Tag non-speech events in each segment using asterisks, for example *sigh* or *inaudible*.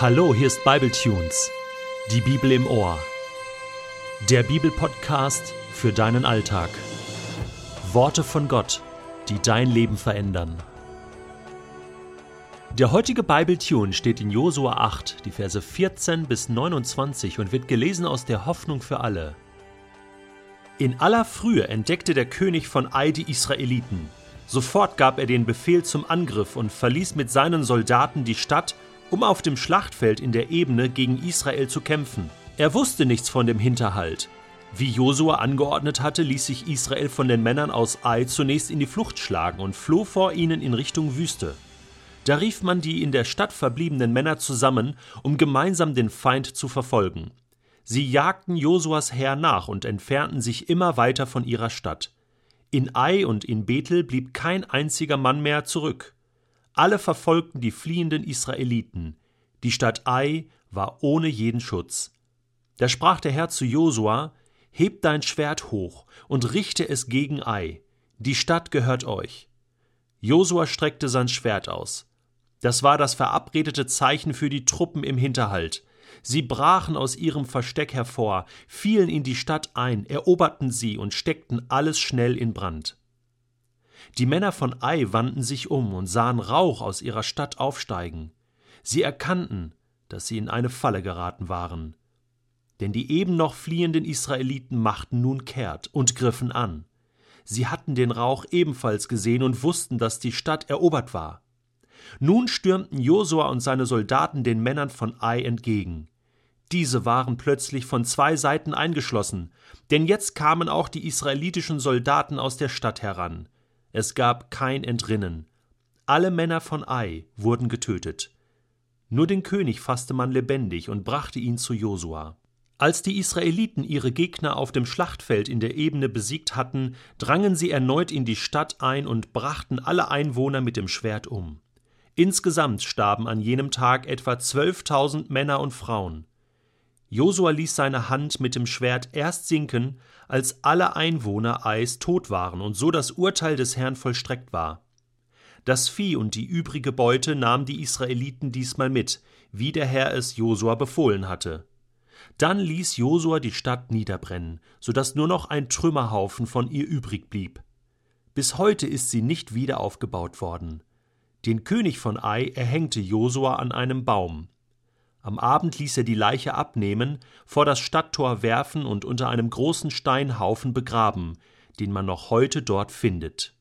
Hallo, hier ist Bibletunes, die Bibel im Ohr. Der Bibelpodcast für deinen Alltag. Worte von Gott, die dein Leben verändern. Der heutige Bibletune steht in Josua 8, die Verse 14 bis 29 und wird gelesen aus der Hoffnung für alle. In aller Frühe entdeckte der König von Ai die Israeliten. Sofort gab er den Befehl zum Angriff und verließ mit seinen Soldaten die Stadt um auf dem Schlachtfeld in der Ebene gegen Israel zu kämpfen. Er wusste nichts von dem Hinterhalt. Wie Josua angeordnet hatte, ließ sich Israel von den Männern aus Ai zunächst in die Flucht schlagen und floh vor ihnen in Richtung Wüste. Da rief man die in der Stadt verbliebenen Männer zusammen, um gemeinsam den Feind zu verfolgen. Sie jagten Josuas Heer nach und entfernten sich immer weiter von ihrer Stadt. In Ai und in Bethel blieb kein einziger Mann mehr zurück. Alle verfolgten die fliehenden Israeliten. Die Stadt Ai war ohne jeden Schutz. Da sprach der Herr zu Josua: Hebt dein Schwert hoch und richte es gegen Ai. Die Stadt gehört euch. Josua streckte sein Schwert aus. Das war das verabredete Zeichen für die Truppen im Hinterhalt. Sie brachen aus ihrem Versteck hervor, fielen in die Stadt ein, eroberten sie und steckten alles schnell in Brand. Die Männer von Ai wandten sich um und sahen Rauch aus ihrer Stadt aufsteigen. Sie erkannten, dass sie in eine Falle geraten waren. Denn die eben noch fliehenden Israeliten machten nun kehrt und griffen an. Sie hatten den Rauch ebenfalls gesehen und wussten, dass die Stadt erobert war. Nun stürmten Josua und seine Soldaten den Männern von Ai entgegen. Diese waren plötzlich von zwei Seiten eingeschlossen, denn jetzt kamen auch die israelitischen Soldaten aus der Stadt heran. Es gab kein Entrinnen. Alle Männer von Ai wurden getötet. Nur den König fasste man lebendig und brachte ihn zu Josua. Als die Israeliten ihre Gegner auf dem Schlachtfeld in der Ebene besiegt hatten, drangen sie erneut in die Stadt ein und brachten alle Einwohner mit dem Schwert um. Insgesamt starben an jenem Tag etwa zwölftausend Männer und Frauen. Josua ließ seine Hand mit dem Schwert erst sinken, als alle Einwohner Ais tot waren und so das Urteil des Herrn vollstreckt war. Das Vieh und die übrige Beute nahmen die Israeliten diesmal mit, wie der Herr es Josua befohlen hatte. Dann ließ Josua die Stadt niederbrennen, so dass nur noch ein Trümmerhaufen von ihr übrig blieb. Bis heute ist sie nicht wieder aufgebaut worden. Den König von Ai erhängte Josua an einem Baum. Am Abend ließ er die Leiche abnehmen, vor das Stadttor werfen und unter einem großen Steinhaufen begraben, den man noch heute dort findet.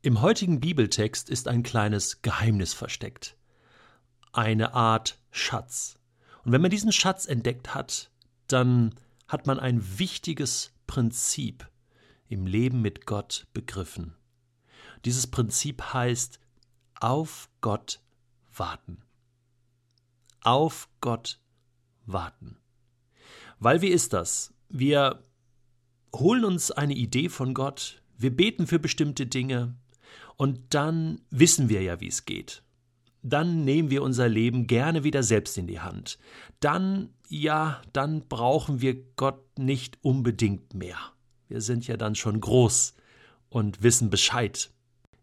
Im heutigen Bibeltext ist ein kleines Geheimnis versteckt. Eine Art Schatz. Und wenn man diesen Schatz entdeckt hat, dann hat man ein wichtiges Prinzip im Leben mit Gott begriffen. Dieses Prinzip heißt auf Gott warten auf Gott warten. Weil wie ist das? Wir holen uns eine Idee von Gott, wir beten für bestimmte Dinge und dann wissen wir ja, wie es geht. Dann nehmen wir unser Leben gerne wieder selbst in die Hand. Dann, ja, dann brauchen wir Gott nicht unbedingt mehr. Wir sind ja dann schon groß und wissen Bescheid.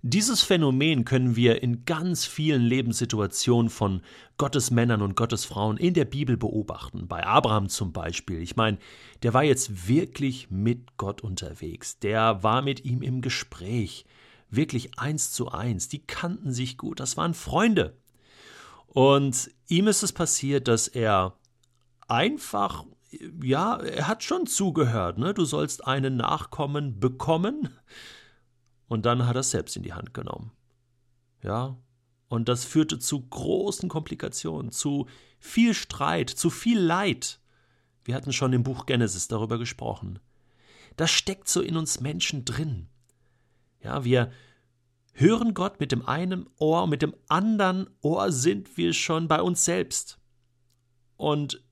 Dieses Phänomen können wir in ganz vielen Lebenssituationen von Gottes Männern und Gottes Frauen in der Bibel beobachten. Bei Abraham zum Beispiel. Ich meine, der war jetzt wirklich mit Gott unterwegs. Der war mit ihm im Gespräch. Wirklich eins zu eins. Die kannten sich gut. Das waren Freunde. Und ihm ist es passiert, dass er einfach, ja, er hat schon zugehört, ne? Du sollst einen Nachkommen bekommen und dann hat er es selbst in die Hand genommen. Ja, und das führte zu großen Komplikationen, zu viel Streit, zu viel Leid. Wir hatten schon im Buch Genesis darüber gesprochen. Das steckt so in uns Menschen drin. Ja, wir hören Gott mit dem einen Ohr, mit dem anderen Ohr sind wir schon bei uns selbst und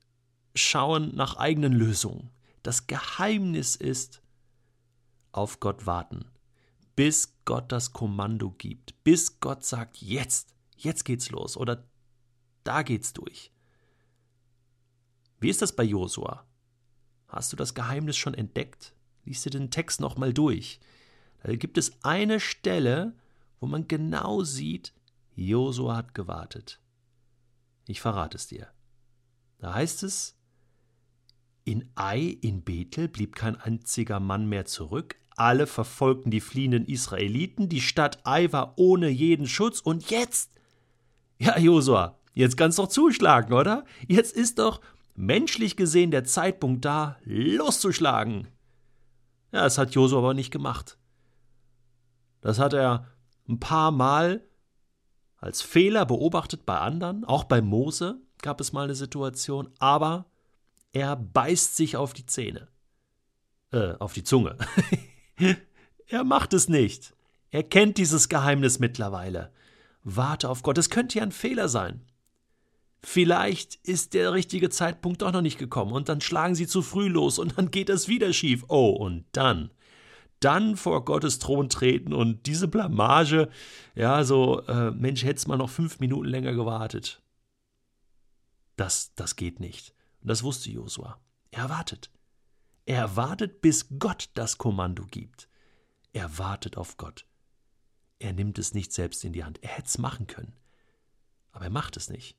schauen nach eigenen Lösungen. Das Geheimnis ist auf Gott warten bis Gott das Kommando gibt, bis Gott sagt, jetzt, jetzt geht's los oder da geht's durch. Wie ist das bei Josua? Hast du das Geheimnis schon entdeckt? Lies dir den Text nochmal durch. Da gibt es eine Stelle, wo man genau sieht, Josua hat gewartet. Ich verrate es dir. Da heißt es, in Ai in Bethel blieb kein einziger Mann mehr zurück, alle verfolgten die fliehenden Israeliten, die Stadt Ai war ohne jeden Schutz und jetzt? Ja, Josua, jetzt kannst du doch zuschlagen, oder? Jetzt ist doch menschlich gesehen der Zeitpunkt da, loszuschlagen. Ja, das hat Josua aber nicht gemacht. Das hat er ein paar Mal als Fehler beobachtet bei anderen, auch bei Mose gab es mal eine Situation, aber er beißt sich auf die Zähne. Äh, auf die Zunge. *laughs* er macht es nicht. Er kennt dieses Geheimnis mittlerweile. Warte auf Gott. Es könnte ja ein Fehler sein. Vielleicht ist der richtige Zeitpunkt doch noch nicht gekommen und dann schlagen sie zu früh los und dann geht es wieder schief. Oh, und dann dann vor Gottes Thron treten und diese Blamage, ja, so, äh, Mensch, hättest mal noch fünf Minuten länger gewartet. Das, das geht nicht. Das wusste Josua. Er wartet. Er wartet, bis Gott das Kommando gibt. Er wartet auf Gott. Er nimmt es nicht selbst in die Hand. Er hätte es machen können. Aber er macht es nicht.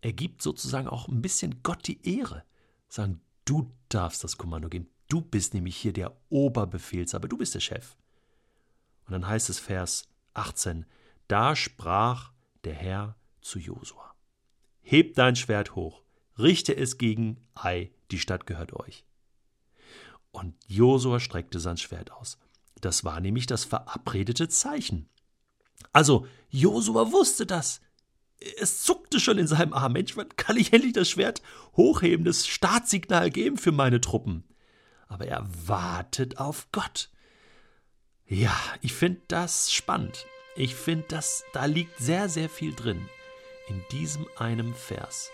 Er gibt sozusagen auch ein bisschen Gott die Ehre. Sagen, du darfst das Kommando geben. Du bist nämlich hier der Oberbefehlshaber, du bist der Chef. Und dann heißt es Vers 18, da sprach der Herr zu Josua, heb dein Schwert hoch, richte es gegen Ai, die Stadt gehört euch. Und Josua streckte sein Schwert aus. Das war nämlich das verabredete Zeichen. Also, Josua wusste das. Es zuckte schon in seinem Arm. Mensch, wann kann ich endlich das Schwert hochheben, das Startsignal geben für meine Truppen? aber er wartet auf Gott. Ja, ich finde das spannend. Ich finde, da liegt sehr, sehr viel drin in diesem einem Vers.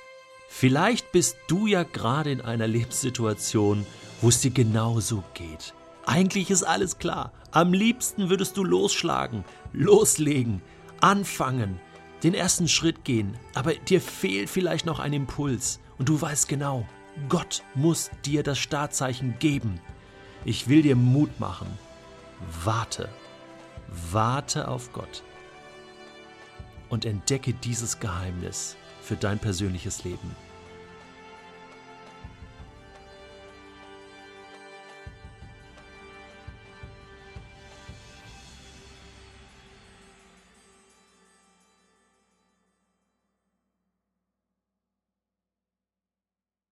Vielleicht bist du ja gerade in einer Lebenssituation, wo es dir genauso geht. Eigentlich ist alles klar. Am liebsten würdest du losschlagen, loslegen, anfangen, den ersten Schritt gehen, aber dir fehlt vielleicht noch ein Impuls und du weißt genau, Gott muss dir das Startzeichen geben. Ich will dir Mut machen. Warte. Warte auf Gott. Und entdecke dieses Geheimnis für dein persönliches Leben.